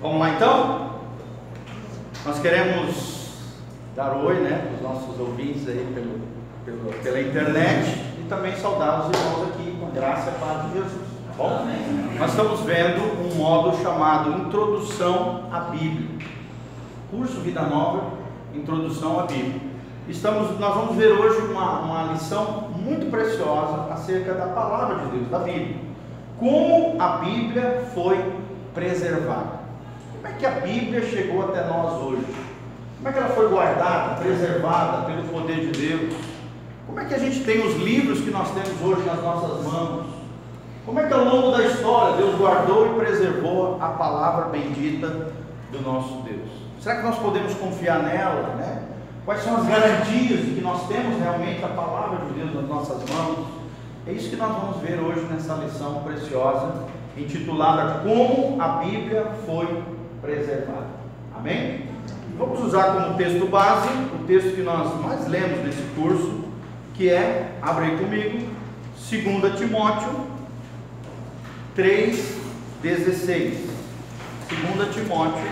Vamos lá então? Nós queremos dar oi né, para os nossos ouvintes aí pelo, pelo, pela internet e também saudar os irmãos aqui com graça e paz de Jesus. Tá bom? Nós estamos vendo um módulo chamado Introdução à Bíblia. Curso Vida Nova, Introdução à Bíblia. Estamos, nós vamos ver hoje uma, uma lição muito preciosa acerca da palavra de Deus, da Bíblia. Como a Bíblia foi preservada. Como é que a Bíblia chegou até nós hoje? Como é que ela foi guardada, preservada pelo poder de Deus? Como é que a gente tem os livros que nós temos hoje nas nossas mãos? Como é que ao longo da história Deus guardou e preservou a palavra bendita do nosso Deus? Será que nós podemos confiar nela, né? Quais são as garantias de que nós temos realmente a palavra de Deus nas nossas mãos? É isso que nós vamos ver hoje nessa lição preciosa, intitulada Como a Bíblia foi preservada. Amém? Vamos usar como texto base o texto que nós mais lemos nesse curso, que é, abre comigo, 2 Timóteo 3,16. 2 Timóteo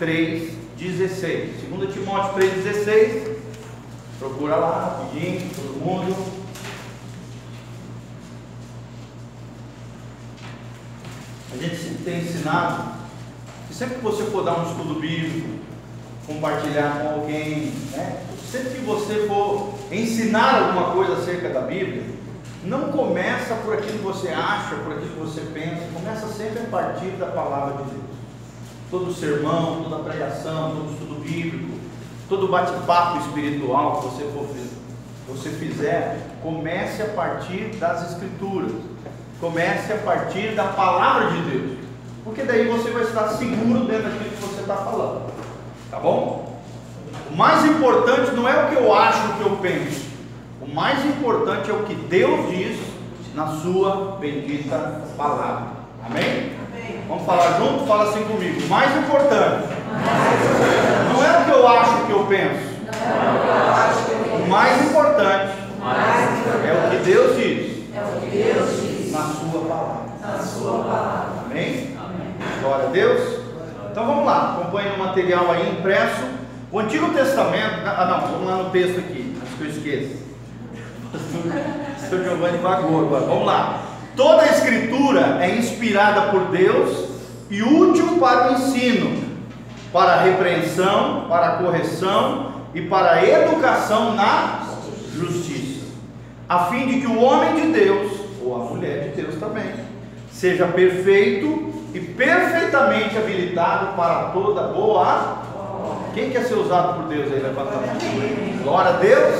3,16. 2 Timóteo 3,16. Procura lá, rapidinho, todo mundo. A gente tem ensinado sempre que você for dar um estudo bíblico, compartilhar com alguém, né? sempre que você for ensinar alguma coisa acerca da Bíblia, não começa por aquilo que você acha, por aquilo que você pensa, começa sempre a partir da palavra de Deus. Todo sermão, toda pregação, todo estudo bíblico, todo bate-papo espiritual que você, for, você fizer, comece a partir das Escrituras, comece a partir da palavra de Deus porque daí você vai estar seguro dentro daquilo que você está falando. Tá bom? O mais importante não é o que eu acho, o que eu penso. O mais importante é o que Deus diz na sua bendita palavra. Amém? Amém. Vamos falar junto? Fala assim comigo. O mais importante não é o que eu acho, o que eu penso. O mais importante é o que Deus diz na sua palavra. Na sua palavra. Amém? Glória a Deus. Então vamos lá, acompanhe o material aí impresso. O Antigo Testamento. Ah, não, vamos lá no texto aqui, antes que eu esqueça. O senhor Giovanni vagou agora. Vamos lá. Toda a Escritura é inspirada por Deus e útil para o ensino, para a repreensão, para a correção e para a educação na justiça, a fim de que o homem de Deus, ou a mulher de Deus também, seja perfeito e perfeitamente habilitado para toda boa. Quem quer ser usado por Deus aí? Levanta a mão. Glória a Deus.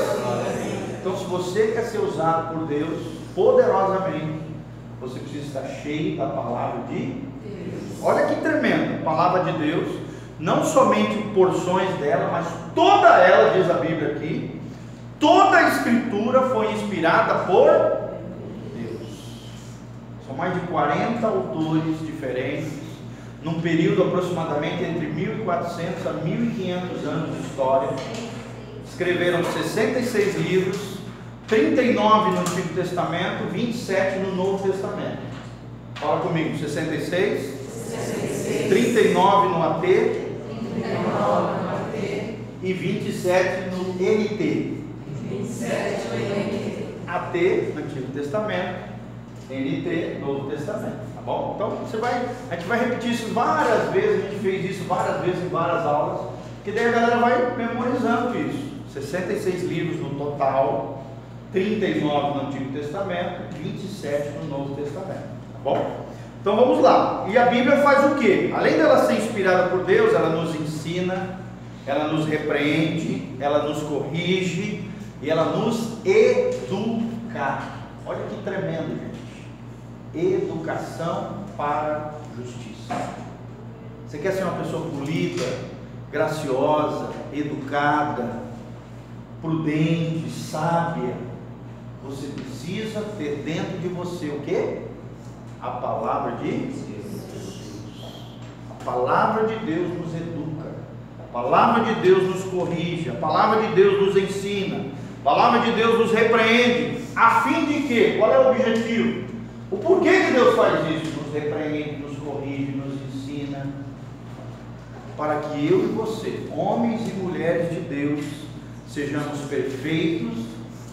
Então, se você quer ser usado por Deus poderosamente, você precisa estar cheio da palavra de Deus. Olha que tremendo, a palavra de Deus, não somente porções dela, mas toda ela, diz a Bíblia aqui, toda a escritura foi inspirada por são mais de 40 autores diferentes, num período aproximadamente entre 1400 a 1500 anos de história. Escreveram 66 livros, 39 no Antigo Testamento, 27 no Novo Testamento. Fala comigo, 66, 66. 39 no AT, 39 no AT e 27 no NT. 27 no NT. AT, Antigo Testamento, NT, Novo Testamento, bom? Então você vai, a gente vai repetir isso várias vezes, a gente fez isso várias vezes em várias aulas, que daí a galera vai memorizando isso. 66 livros no total, 39 no Antigo Testamento, 27 no Novo Testamento, tá bom? Então vamos lá. E a Bíblia faz o quê? Além dela ser inspirada por Deus, ela nos ensina, ela nos repreende, ela nos corrige e ela nos educa. Olha que tremendo, gente educação para justiça. Você quer ser uma pessoa polida, graciosa, educada, prudente, sábia? Você precisa ter dentro de você o que? A palavra de Deus. A palavra de Deus nos educa. A palavra de Deus nos corrige. A palavra de Deus nos ensina. A palavra de Deus nos repreende. A fim de quê? Qual é o objetivo? O porquê que Deus faz isso? Nos repreende, nos corrige, nos ensina. para que eu e você, homens e mulheres de Deus, sejamos perfeitos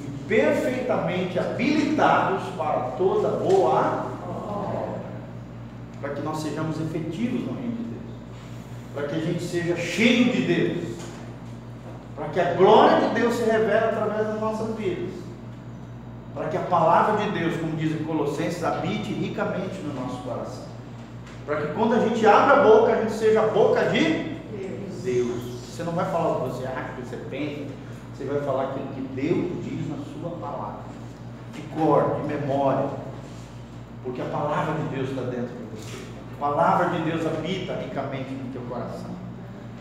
e perfeitamente habilitados para toda boa para que nós sejamos efetivos no reino de Deus, para que a gente seja cheio de Deus, para que a glória de Deus se revele através das nossas vidas, para que a palavra de Deus, como diz em Colossenses, habite ricamente no nosso coração, para que quando a gente abre a boca, a gente seja a boca de Deus. Deus. Você não vai falar o que você acha, o que você pensa, você vai falar aquilo que Deus diz na sua palavra, de cor, de memória, porque a palavra de Deus está dentro de você. A palavra de Deus habita ricamente no teu coração.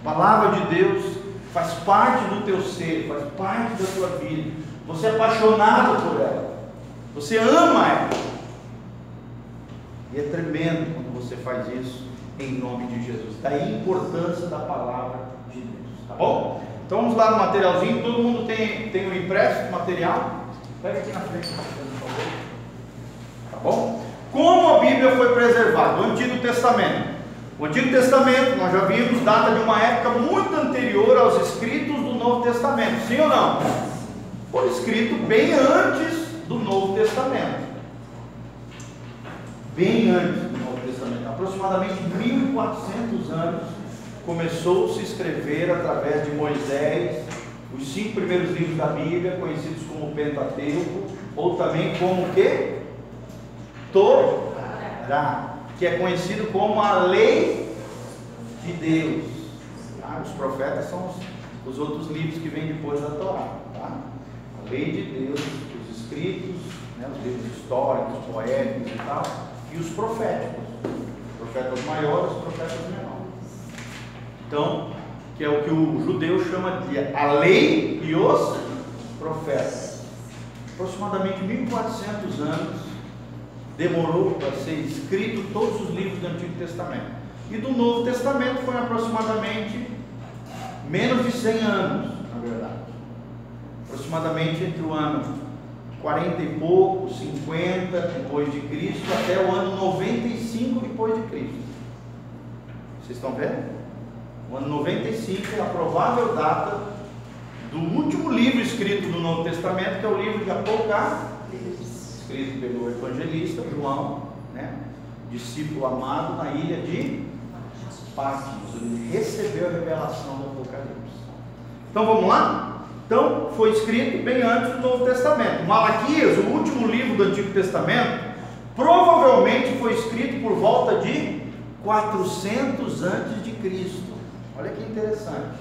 A palavra de Deus faz parte do teu ser, faz parte da tua vida. Você é apaixonado por ela. Você ama ela. E é tremendo quando você faz isso em nome de Jesus. Daí a importância da palavra de Deus. Tá bom? Então vamos lá no materialzinho. Todo mundo tem, tem um impresso material? Pega aqui na frente, por favor. Tá bom? Como a Bíblia foi preservada? O Antigo Testamento. O Antigo Testamento, nós já vimos, data de uma época muito anterior aos escritos do Novo Testamento. Sim ou não? Foi escrito bem antes do Novo Testamento. Bem antes do Novo Testamento. Aproximadamente 1400 anos começou -se a se escrever através de Moisés, os cinco primeiros livros da Bíblia, conhecidos como Pentateuco, ou também como o quê? Torá, que é conhecido como a lei de Deus. Tá? Os profetas são os, os, outros livros que vêm depois da Torá. Tá? Lei de Deus, os escritos, né, os livros históricos, poéticos e tal, e os proféticos. Os profetas maiores, profetas menores. Então, que é o que o judeu chama de a lei e os profetas. Aproximadamente 1400 anos demorou para ser escrito todos os livros do Antigo Testamento. E do Novo Testamento foi aproximadamente menos de 100 anos, na verdade. Aproximadamente entre o ano 40 e pouco, 50 depois de Cristo, até o ano 95 depois de Cristo. Vocês estão vendo? O ano 95 é a provável data do último livro escrito do Novo Testamento, que é o livro de Apocalipse escrito pelo evangelista João, né, discípulo amado na ilha de Patmos. Ele recebeu a revelação do Apocalipse. Então vamos lá? Então foi escrito bem antes do Novo Testamento. Malaquias, o último livro do Antigo Testamento, provavelmente foi escrito por volta de 400 antes de Cristo. Olha que interessante.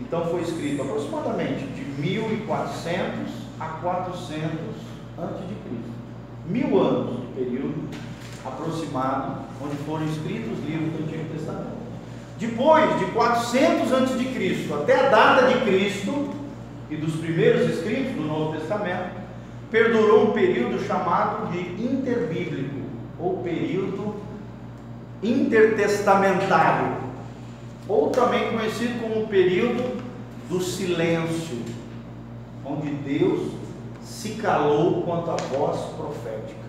Então foi escrito aproximadamente de 1400 a 400 antes de Cristo mil anos de período aproximado, onde foram escritos os livros do Antigo Testamento. Depois de 400 antes de Cristo até a data de Cristo e dos primeiros escritos do Novo Testamento, perdurou um período chamado de interbíblico, ou período intertestamentário, ou também conhecido como o período do silêncio, onde Deus se calou quanto à voz profética.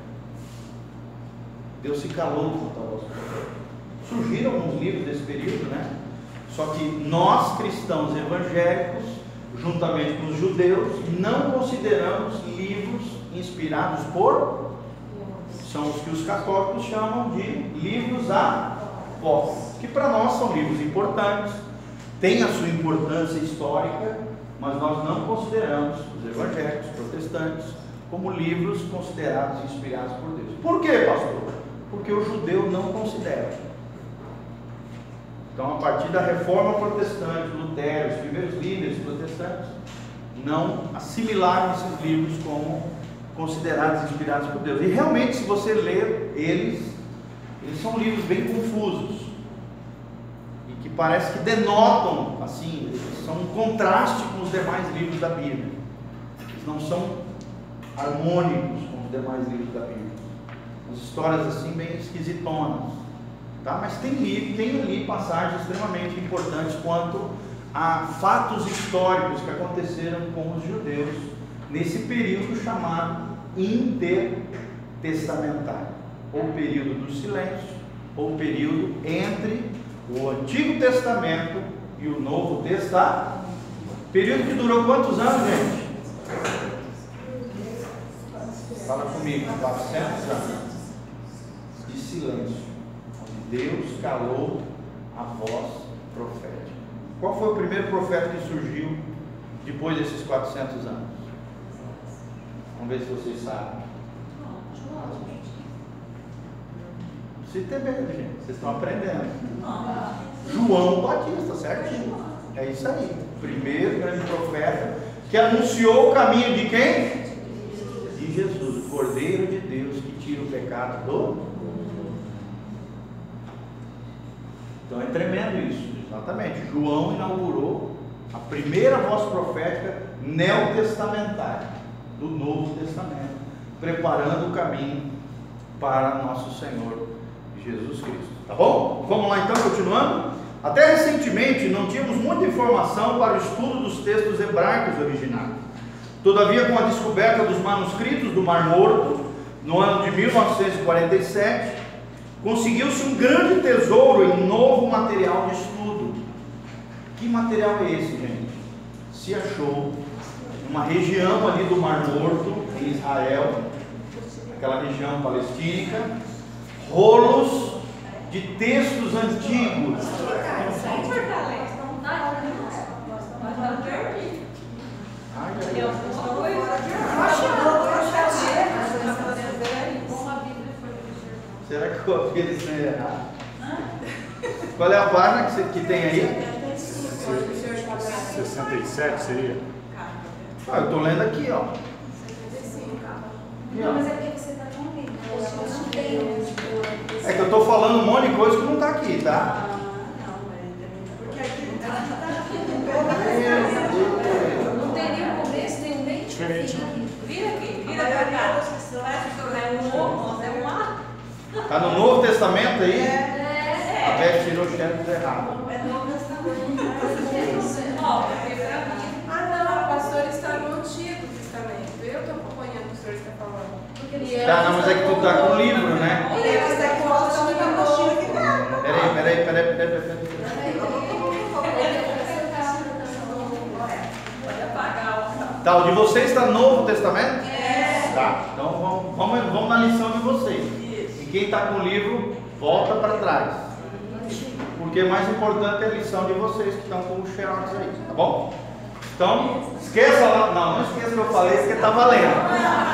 Deus se calou quanto à voz profética. Surgiram alguns livros desse período, né? Só que nós, cristãos evangélicos, juntamente com os judeus, não consideramos livros inspirados por. São os que os católicos chamam de livros apócrifos, que para nós são livros importantes, têm a sua importância histórica, mas nós não consideramos os evangélicos, protestantes, como livros considerados inspirados por Deus. Por quê, pastor? Porque o judeu não considera. Então, a partir da reforma protestante, Lutero, os primeiros líderes protestantes, não assimilaram esses livros como considerados inspirados por Deus. E realmente, se você ler eles, eles são livros bem confusos e que parece que denotam, assim, são um contraste com os demais livros da Bíblia. Eles não são harmônicos com os demais livros da Bíblia. As histórias assim bem esquisitonas. Tá? Mas tem, tem ali passagens extremamente importantes quanto a fatos históricos que aconteceram com os judeus nesse período chamado intertestamentário, ou período do silêncio, ou período entre o Antigo Testamento e o Novo Testamento. Período que durou quantos anos, gente? Fala comigo, 400 anos de silêncio, Deus calou a voz profética. Qual foi o primeiro profeta que surgiu depois desses 400 anos? Vamos ver se vocês sabem. Se tem medo, gente. Vocês estão aprendendo. João Batista, certinho. É isso aí. Primeiro grande profeta que anunciou o caminho de quem? De Jesus, o Cordeiro de Deus que tira o pecado do Então é tremendo isso. Exatamente. João inaugurou a primeira voz profética neotestamentária do Novo Testamento, preparando o caminho para nosso Senhor Jesus Cristo. Tá bom? Vamos lá então, continuando. Até recentemente não tínhamos muita informação para o estudo dos textos hebraicos originais. Todavia, com a descoberta dos manuscritos do Mar Morto, no ano de 1947, conseguiu-se um grande tesouro em novo material de estudo. Que material é esse, gente? Se achou uma região ali do Mar Morto, em Israel, aquela região palestínica, rolos de textos antigos. Será que eu vi eles errado? Qual é a página que, você, que tem aí? 67 seria? Ah, eu estou lendo aqui, ó. Não, mas é porque você está. Não onde pôr. É que eu estou falando um monte de coisa que não está aqui, tá? Ah, não, mas porque aqui não tem nem o começo, nem o meio. Aqui. Vira aqui, vira pra cá. É um ovo, é um ar. Está no Novo Testamento aí? É. A Beth tirou o chefe errado. É novo testamento. Ó, mim. Ah, não, o pastor está no Antigo Testamento. Eu estou acompanhando o que o senhor está falando. Tá, não, mas é que tu tá com o livro, né? E eles estão com a opção de apostila que dá. Peraí, peraí, peraí, peraí, peraí. Pode apagar, ó. Tá, o de vocês está no Novo Testamento? É. Tá, então vamos, vamos, vamos na lição de vocês. Quem está com o livro, volta para trás. Porque mais importante é a lição de vocês que estão com o xerox aí, tá bom? Então, esqueça lá, não, não esqueça que eu falei, porque está valendo.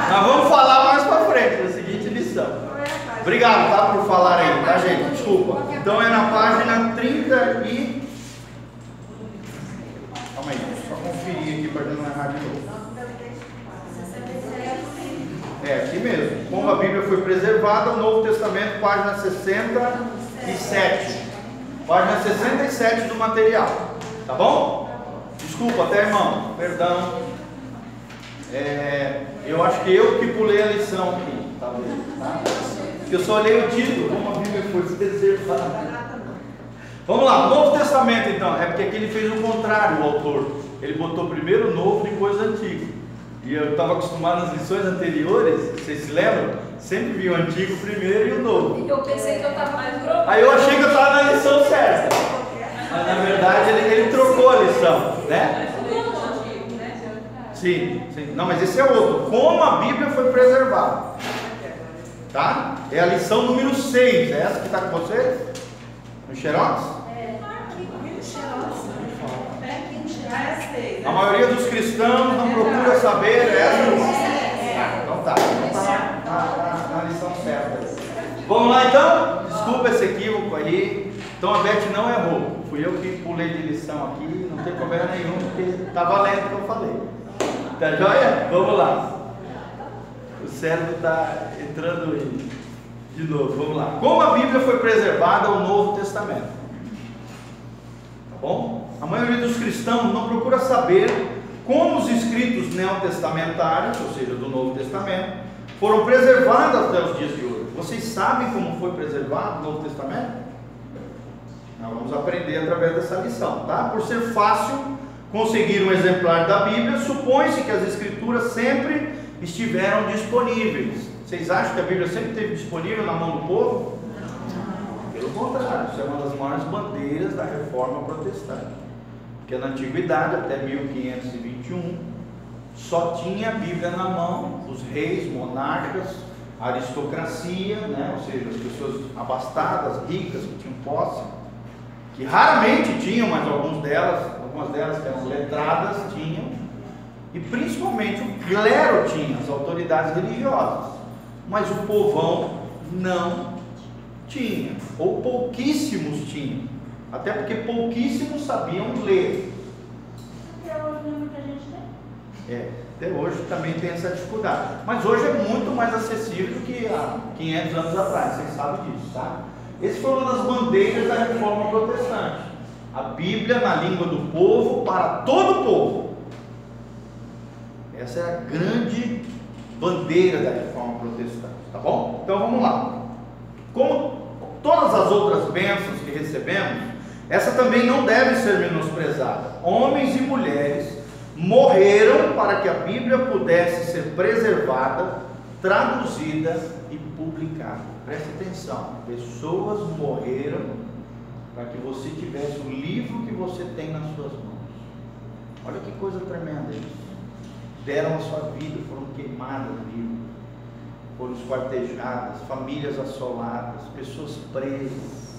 Nós vamos falar mais para frente, na seguinte lição. Obrigado, tá, por falar aí, tá, gente? Desculpa. Então é na página 30 e... foi preservada, o Novo Testamento, página 67. Página 67 do material. Tá bom? Desculpa, até irmão. Perdão. É, eu acho que eu que pulei a lição aqui, talvez. Tá? Porque eu só olhei o título, como a Bíblia foi preservada. Vamos lá, Novo Testamento então. É porque aqui ele fez o contrário, o autor. Ele botou primeiro o novo, depois o antigo. E eu estava acostumado nas lições anteriores, vocês se lembram? Sempre vi o antigo primeiro e o novo. Eu pensei que eu estava mais grosso. Aí eu achei que eu estava na lição certa. Mas na verdade ele, ele trocou a lição, né? Sim, sim. Não, mas esse é outro. Como a Bíblia foi preservada. Tá? É a lição número 6. É essa que está com você? No Xerox? A maioria dos cristãos não procura saber essa. Ah, Então tá, então tá na- certa. Vamos lá então? Desculpa esse equívoco aí. Então a Beth não errou. Fui eu que pulei de lição aqui, não tem problema nenhum, porque tá valendo o que eu falei. Tá joia? Vamos lá. O cérebro está entrando em- de novo. Vamos lá. Como a Bíblia foi preservada ao Novo Testamento? Tá bom? A maioria dos cristãos não procura saber como os escritos neotestamentários, ou seja, do Novo Testamento, foram preservados até os dias de hoje. Vocês sabem como foi preservado o Novo Testamento? Nós vamos aprender através dessa lição, tá? Por ser fácil conseguir um exemplar da Bíblia, supõe-se que as escrituras sempre estiveram disponíveis. Vocês acham que a Bíblia sempre esteve disponível na mão do povo? Pelo contrário, isso é uma das maiores bandeiras da reforma protestante. Porque na antiguidade, até 1521, só tinha a Bíblia na mão, os reis, monarcas, aristocracia, né? ou seja, as pessoas abastadas, ricas, que tinham posse, que raramente tinham, mas algumas delas, algumas delas que eram letradas, tinham, e principalmente o clero tinha, as autoridades religiosas, mas o povão não tinha, ou pouquíssimos tinham, até porque pouquíssimos sabiam ler. É, até hoje também tem essa dificuldade, mas hoje é muito mais acessível do que há 500 anos atrás, vocês sabem disso, tá? Esse foi uma das bandeiras da reforma protestante. A Bíblia na língua do povo para todo o povo. Essa é a grande bandeira da reforma protestante, tá bom? Então vamos lá. Como todas as outras bênçãos que recebemos, essa também não deve ser menosprezada. Homens e mulheres morreram para que a Bíblia pudesse ser preservada, traduzida e publicada. Preste atenção: pessoas morreram para que você tivesse o livro que você tem nas suas mãos. Olha que coisa tremenda isso. Deram a sua vida, foram queimadas vivas, foram esquartejadas, famílias assoladas, pessoas presas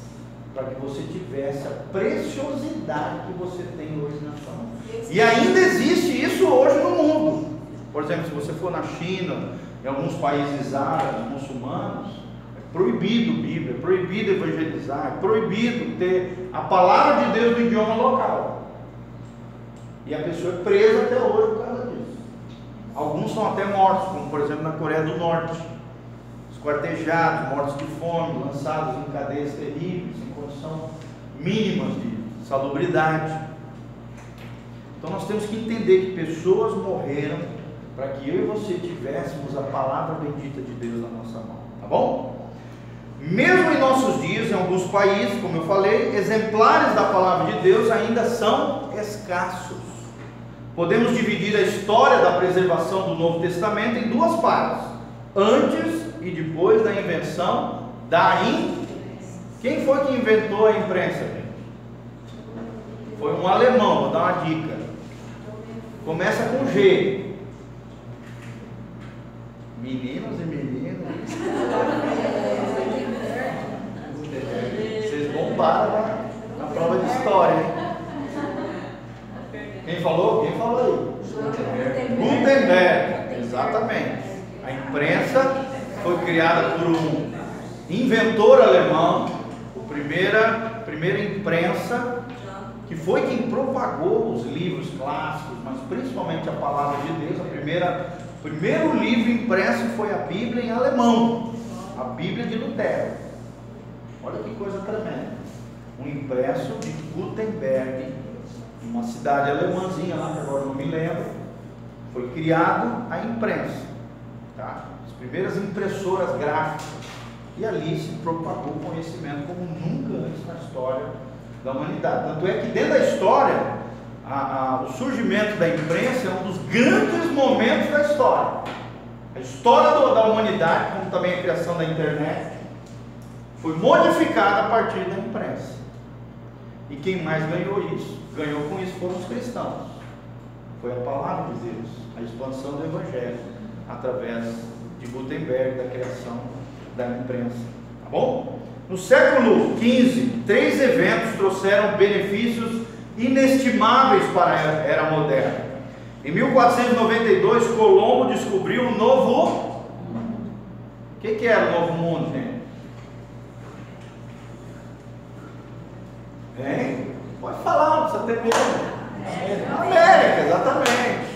para que você tivesse a preciosidade que você tem hoje na sua mão. E ainda existe isso hoje no mundo. Por exemplo, se você for na China, em alguns países árabes, muçulmanos, é proibido Bíblia, é proibido evangelizar, é proibido ter a palavra de Deus no idioma local. E a pessoa é presa até hoje por causa disso. Alguns são até mortos, como por exemplo na Coreia do Norte. Esquartejados, mortos de fome, lançados em cadeias terríveis, condição mínimas de salubridade. Então nós temos que entender que pessoas morreram para que eu e você tivéssemos a palavra bendita de Deus na nossa mão, tá bom? Mesmo em nossos dias, em alguns países, como eu falei, exemplares da palavra de Deus ainda são escassos. Podemos dividir a história da preservação do Novo Testamento em duas partes: antes e depois da invenção da imprensa. Quem foi que inventou a imprensa? Foi um alemão, vou dar uma dica. Começa com G. Meninos e meninas. Vocês bombaram na, na prova de história, hein? Quem falou? Quem falou aí? Gutenberg. Exatamente. A imprensa foi criada por um inventor alemão, primeira, primeira imprensa que foi quem propagou os livros clássicos, mas principalmente a palavra de Deus. A primeira, o primeiro livro impresso foi a Bíblia em alemão, a Bíblia de Lutero. Olha que coisa tremenda. Um impresso de Gutenberg, uma cidade alemãzinha lá, que agora não me lembro, foi criado a imprensa, tá? As primeiras impressoras gráficas. E ali se propagou o conhecimento como nunca antes na história da humanidade. Tanto é que dentro da história, a, a, o surgimento da imprensa é um dos grandes momentos da história. A história do, da humanidade, como também a criação da internet, foi modificada a partir da imprensa. E quem mais ganhou isso? Ganhou com isso foram os cristãos. Foi a palavra de Deus, a expansão do Evangelho, através de Gutenberg, da criação da imprensa. Tá bom? No século XV, três eventos trouxeram benefícios inestimáveis para a era moderna. Em 1492, Colombo descobriu o novo. O que, que era o novo mundo, gente? Hein? Pode falar, não precisa ter medo. América, exatamente.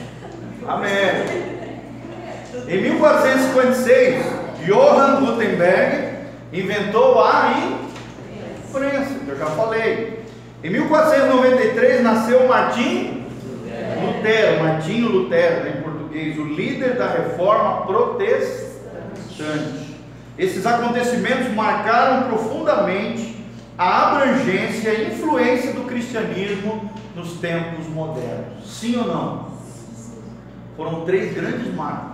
América. Em 1456, Johann Gutenberg inventou a imprensa, que eu já falei. Em 1493 nasceu Martim Lutero, Martinho Lutero, né, em português, o líder da reforma protestante. Esses acontecimentos marcaram profundamente a abrangência e influência do cristianismo nos tempos modernos. Sim ou não? Foram três grandes marcos.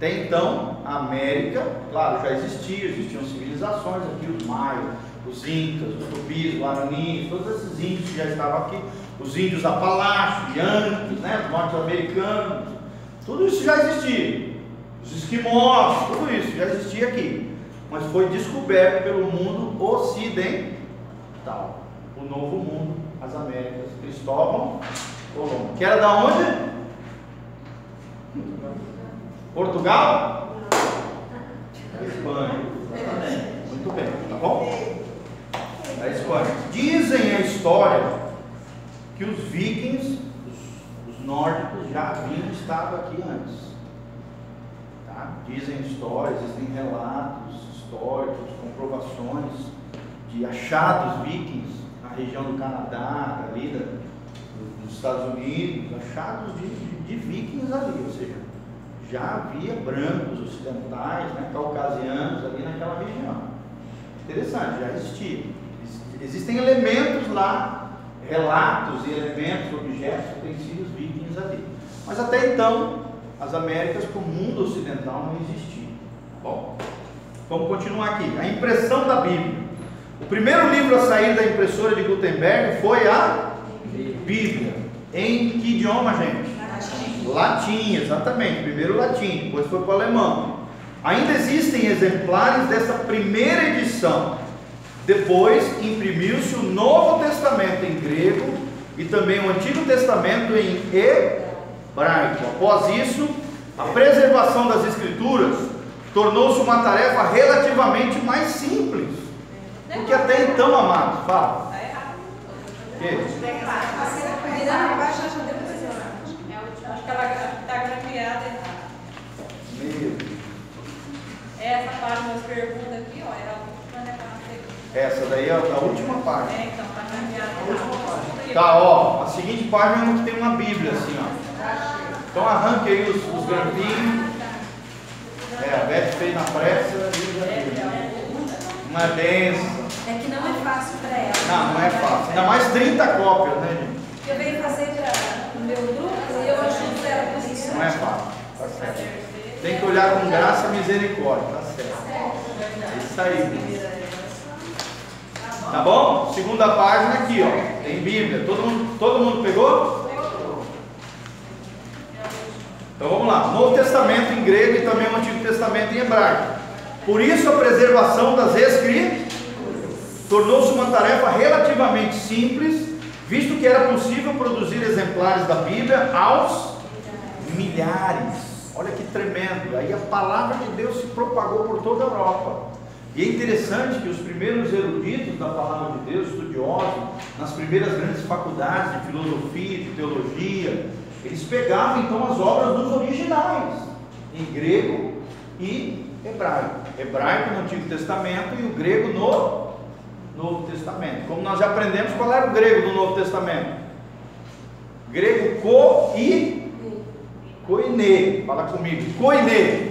Até então, a América, claro, já existia, existiam civilizações aqui, os maias, os incas, os tupis, os guaranis, todos esses índios que já estavam aqui, os índios apalaches, yankees, né, os norte-americanos, tudo isso já existia. Os esquimós, tudo isso já existia aqui. Mas foi descoberto pelo mundo ocidental. O novo mundo, as Américas. Cristóvão Colombo. Que era da onde? Portugal? Espanha. Exatamente. Muito bem, tá bom? Da Espanha. Dizem a história que os vikings, os, os nórdicos, já haviam estado aqui antes. Tá? Dizem histórias, existem relatos históricos, comprovações de achados vikings na região do Canadá, ali da, dos Estados Unidos, achados de, de, de vikings ali, ou seja, já havia brancos ocidentais, né, caucasianos ali naquela região. Interessante, já existia. Existem elementos lá, relatos e elementos, objetos, utensílios vikings ali. Mas até então, as Américas, como mundo ocidental, não existia. Bom, vamos continuar aqui. A impressão da Bíblia. O primeiro livro a sair da impressora de Gutenberg foi a Bíblia. Em que idioma, gente? Latim. Exatamente. Primeiro latim, depois foi para o alemão. Ainda existem exemplares dessa primeira edição. Depois imprimiu-se o Novo Testamento em grego e também o Antigo Testamento em hebraico. Após isso, a preservação das Escrituras tornou-se uma tarefa relativamente mais simples. Porque até então, amados, fala. Está errado. Que? Virando abaixo, já deu Acho que ela está grafiada errada. Meu. Essa página das perguntas aqui, ó, era a última, né? pra você. Essa daí é a última página. É, então, tá grafiada errada. Tá, ó, a seguinte página é uma que tem uma Bíblia assim, ó. Então arranque aí os, os grampinhos. É, a Beth fez na pressa e já Uma benção. É que não é fácil para ela. Não, não é fácil. Ainda mais 30 cópias, né, gente? Eu venho fazer para o meu grupo e eu ajudo ela com isso. Não é fácil. Tá certo. Tem que olhar com graça e misericórdia, tá certo. É isso aí. Tá bom? Segunda página aqui, ó. Tem Bíblia. Todo mundo, todo mundo pegou? Então vamos lá. Novo Testamento em grego e também o Antigo Testamento em hebraico. Por isso a preservação das escrituras tornou-se uma tarefa relativamente simples, visto que era possível produzir exemplares da Bíblia aos milhares. Olha que tremendo. Aí a palavra de Deus se propagou por toda a Europa. E é interessante que os primeiros eruditos da palavra de Deus, estudiosos, nas primeiras grandes faculdades de filosofia, de teologia, eles pegavam então as obras dos originais, em grego e hebraico. Hebraico no Antigo Testamento e o grego no Novo Testamento. Como nós já aprendemos, qual era o grego do Novo Testamento? Grego ko e koine. Fala comigo. Koine.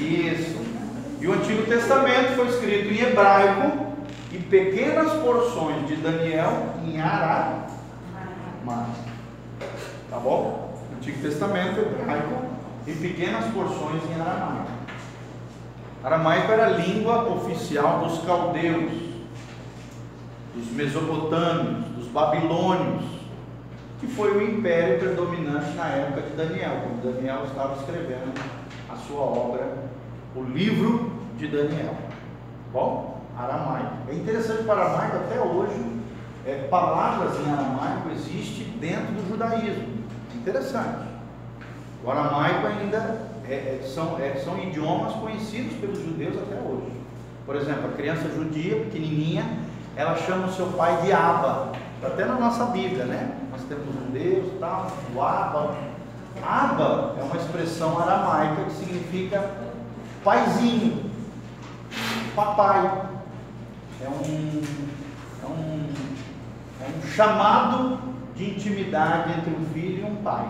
Isso. E o Antigo Testamento foi escrito em hebraico e pequenas porções de Daniel em aramaico. Tá bom? Antigo Testamento hebraico e pequenas porções em aramaico. Aramaico era a língua oficial dos caldeus, dos mesopotâmios, dos babilônios, que foi o império predominante na época de Daniel, quando Daniel estava escrevendo a sua obra, o livro de Daniel. Bom, aramaico. É interessante para aramaico até hoje, é, palavras em aramaico existem dentro do judaísmo. Interessante. O aramaico ainda é, é, são, é, são idiomas conhecidos pelos judeus até hoje. Por exemplo, a criança judia, pequenininha, ela chama o seu pai de Abba. Até na nossa Bíblia, né? Nós temos um Deus tal, o Abba. Abba é uma expressão aramaica que significa paizinho, papai. É um, é um, é um chamado de intimidade entre um filho e um pai.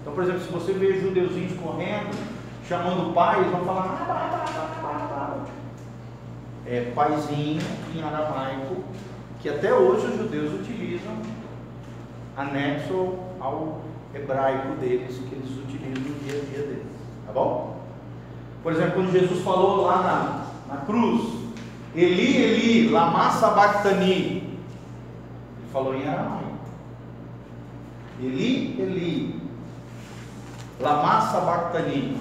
Então, por exemplo, se você vê judeuzinhos correndo, chamando o pai, eles vão falar Abba. É paizinho em aramaico, que até hoje os judeus utilizam, anexo ao hebraico deles, que eles utilizam no dia a dia deles. Tá bom? Por exemplo, quando Jesus falou lá na, na cruz, Eli, Eli, lama sabachthani. Ele falou em aramaico. Eli, Eli, lama sabachthani.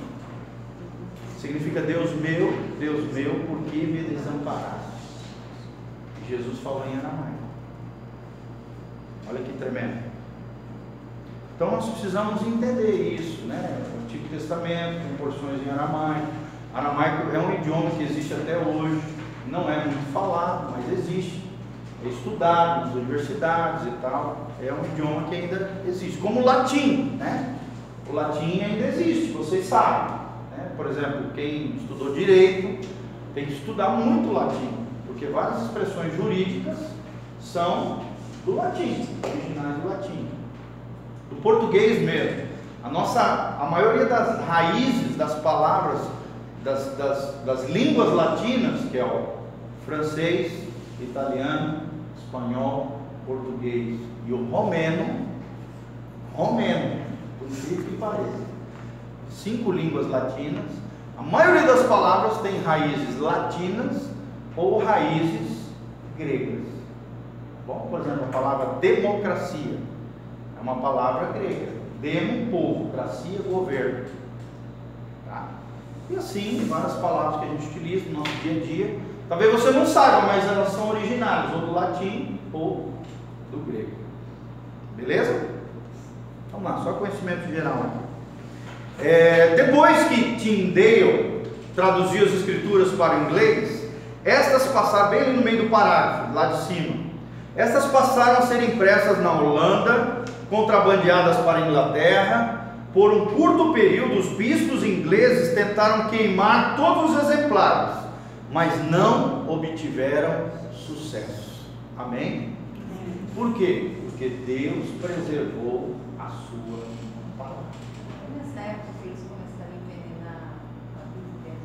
Significa Deus meu, Deus meu, por que me desamparaste? Jesus falou em aramaico. Olha que tremendo. Então nós precisamos entender isso, né? Antigo Testamento, com porções em aramaico. Aramaico é um idioma que existe até hoje, não é muito falado, mas existe. É estudado nas universidades e tal. É um idioma que ainda existe. Como o latim, né? O latim ainda existe, vocês sabem. Né? Por exemplo, quem estudou direito tem que estudar muito latim, porque várias expressões jurídicas são do latim, originais do latim do português mesmo. A nossa, a maioria das raízes das palavras das, das, das línguas latinas, que é o francês, italiano, espanhol, português e o romeno, romeno, por incrível que pareça, cinco línguas latinas, a maioria das palavras tem raízes latinas ou raízes gregas. Bom, por exemplo, a palavra democracia uma palavra grega. Demo, povo, cracia, governo. Tá? E assim, várias palavras que a gente utiliza no nosso dia a dia. Talvez você não saiba, mas elas são originárias, ou do latim ou do grego. Beleza? Vamos lá, só conhecimento geral É, depois que Tyndale traduziu as escrituras para o inglês, estas passaram bem no meio do parágrafo, lá de cima. Estas passaram a ser impressas na Holanda, contrabandeadas para a Inglaterra. Por um curto período, os bispos ingleses tentaram queimar todos os exemplares, mas não obtiveram sucesso. Amém? Por quê? Porque Deus preservou a sua palavra. Nessa época que eles começaram a envenenar a Bíblia.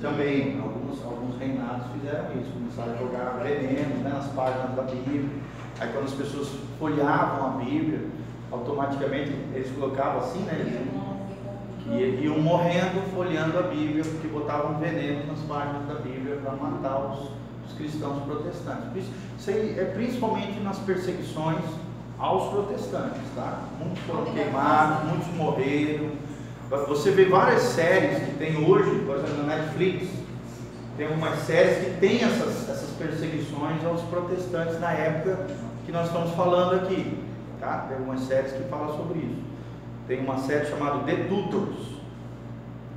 Também, alguns, alguns reinados fizeram isso, começaram a jogar veneno né, nas páginas da Bíblia. Aí quando as pessoas folheavam a Bíblia, automaticamente eles colocavam assim, né? Eles iam morrendo folheando a Bíblia, porque botavam veneno nas páginas da Bíblia para matar os, os, cristãos protestantes. Isso, isso aí é principalmente nas perseguições aos protestantes, tá? Muitos foram queimados, muitos morreram. Você vê várias séries que tem hoje, por exemplo, na Netflix, tem umas séries que tem essas, essas perseguições aos protestantes na época que nós estamos falando aqui. Tá? Tem algumas séries que falam sobre isso. Tem uma série chamada The Tutors,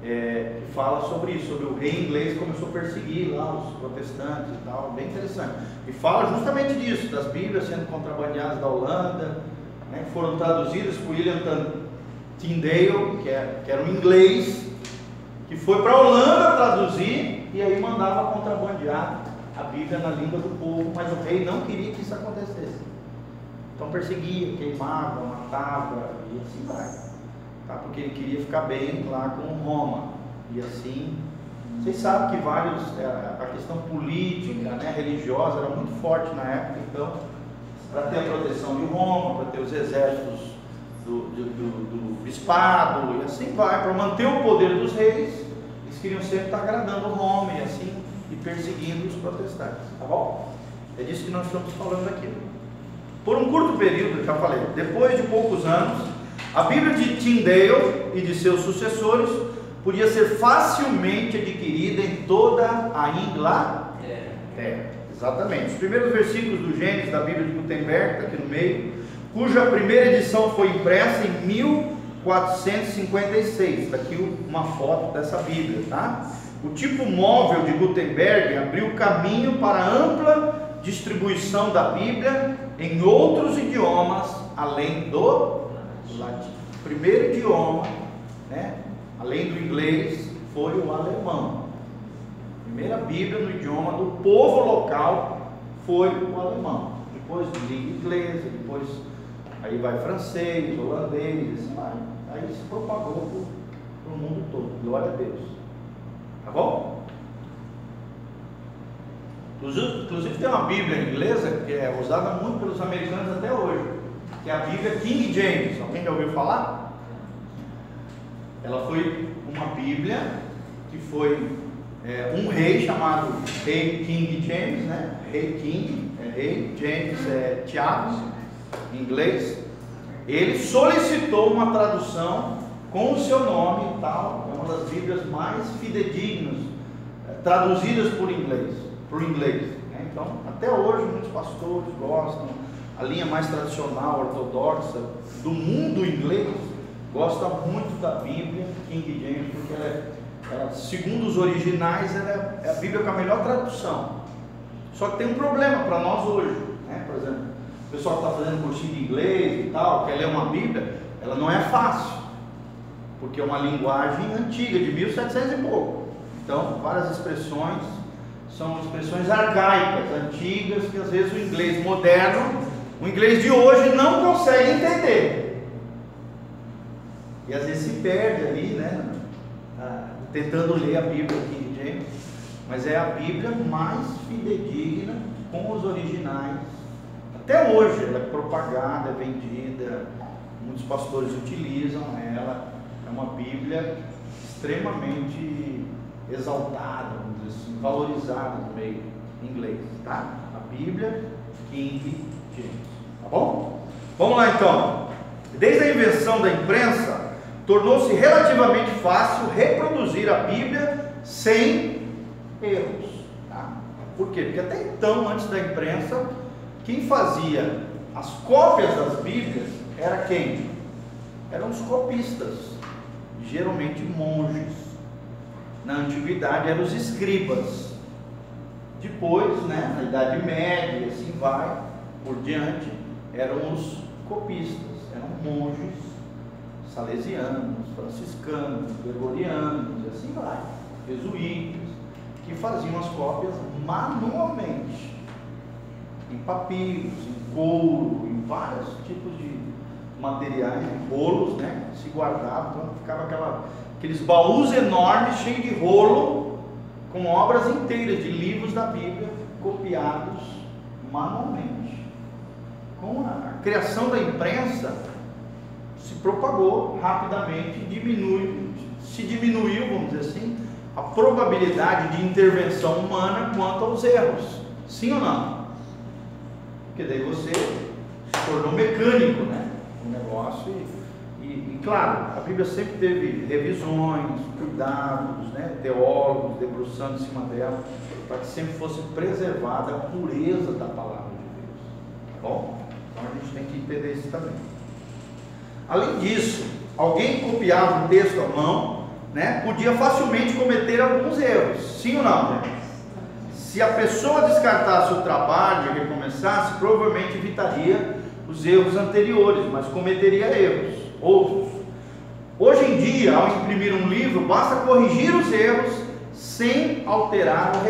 é, que fala sobre isso, sobre o rei inglês começou a perseguir lá os protestantes e tal, bem interessante. E fala justamente disso, das Bíblias sendo contrabandeadas da Holanda, né, foram traduzidas por William Tyndale, que, é, que era um inglês, que foi para a Holanda traduzir e aí mandava contrabandear a Bíblia na língua do povo, mas o rei não queria que isso acontecesse. Então perseguia, queimava, matava e assim vai. Tá? Porque ele queria ficar bem lá com Roma. E assim, vocês sabem que vários, é, a questão política, né, religiosa era muito forte na época, então, para ter a proteção de Roma, para ter os exércitos do, do, do, do bispado, e assim vai, para manter o poder dos reis, eles queriam sempre estar agradando Roma, e assim e perseguindo os protestantes, tá bom? É disso que nós estamos falando aqui. Por um curto período, já falei, depois de poucos anos, a Bíblia de Tyndale e de seus sucessores podia ser facilmente adquirida em toda a Inglaterra. É, exatamente. Os primeiros versículos do Gênesis da Bíblia de Gutenberg, está aqui no meio, cuja primeira edição foi impressa em 1456. Está aqui uma foto dessa Bíblia, tá? O tipo móvel de Gutenberg abriu caminho para a ampla distribuição da Bíblia em outros idiomas além do latim. O primeiro idioma, né, além do inglês, foi o alemão. Primeira Bíblia no idioma do povo local foi o alemão. Depois língua inglesa, depois aí vai francês, holandês, assim vai. Aí se propagou para o mundo todo. Glória a Deus. Tá bom? Inclusive tem uma Bíblia inglesa que é usada muito pelos americanos até hoje, que é a Bíblia King James. Alguém já ouviu falar? Ela foi uma Bíblia que foi é, um rei chamado Rei King James, né? Rei King, é rei, James é Tiago, em inglês. Ele solicitou uma tradução com o seu nome e tal, é uma das Bíblias mais fidedignas, é, traduzidas por inglês, por inglês. Né? Então, até hoje muitos pastores gostam, a linha mais tradicional, ortodoxa do mundo inglês gosta muito da Bíblia King James, porque ela é ela, segundo os originais, ela é a Bíblia com a melhor tradução. Só que tem um problema para nós hoje. Né? Por exemplo, o pessoal que está fazendo cursinho de inglês e tal, quer ler uma Bíblia, ela não é fácil. Porque é uma linguagem antiga, de 1700 e pouco. Então, várias expressões são expressões arcaicas, antigas, que às vezes o inglês moderno, o inglês de hoje não consegue entender. E às vezes se perde ali, né? tentando ler a Bíblia King James, mas é a Bíblia mais fidedigna com os originais. Até hoje ela é propagada, é vendida, muitos pastores utilizam ela. É uma Bíblia extremamente dizer assim, valorizada no meio inglês, tá? A Bíblia King James, tá bom? Vamos lá então. Desde a invenção da imprensa, tornou-se relativamente fácil reproduzir a Bíblia sem erros. Tá? Por quê? Porque até então, antes da imprensa, quem fazia as cópias das Bíblias era quem? Eram os copistas, geralmente monges. Na antiguidade eram os escribas. Depois, né, na Idade Média, assim vai por diante, eram os copistas, eram monges salesianos, franciscanos, gregorianos e assim vai, jesuítas, que faziam as cópias manualmente, em papiros, em couro, em vários tipos de materiais, em rolos, né? Se guardavam, então ficava aquela, aqueles baús enormes, cheios de rolo, com obras inteiras de livros da Bíblia copiados manualmente. Com a criação da imprensa, se propagou rapidamente, diminui, se diminuiu, vamos dizer assim, a probabilidade de intervenção humana quanto aos erros. Sim ou não? Porque daí você se tornou mecânico, né? O negócio e, e, claro, a Bíblia sempre teve revisões, cuidados, né? Teólogos debruçando em cima dela, para que sempre fosse preservada a pureza da palavra de Deus. Tá bom? Então a gente tem que entender isso também. Além disso, alguém copiava o texto à mão, né, podia facilmente cometer alguns erros. Sim ou não? Né? Se a pessoa descartasse o trabalho e recomeçasse, provavelmente evitaria os erros anteriores, mas cometeria erros, outros. Hoje em dia, ao imprimir um livro, basta corrigir os erros sem alterar o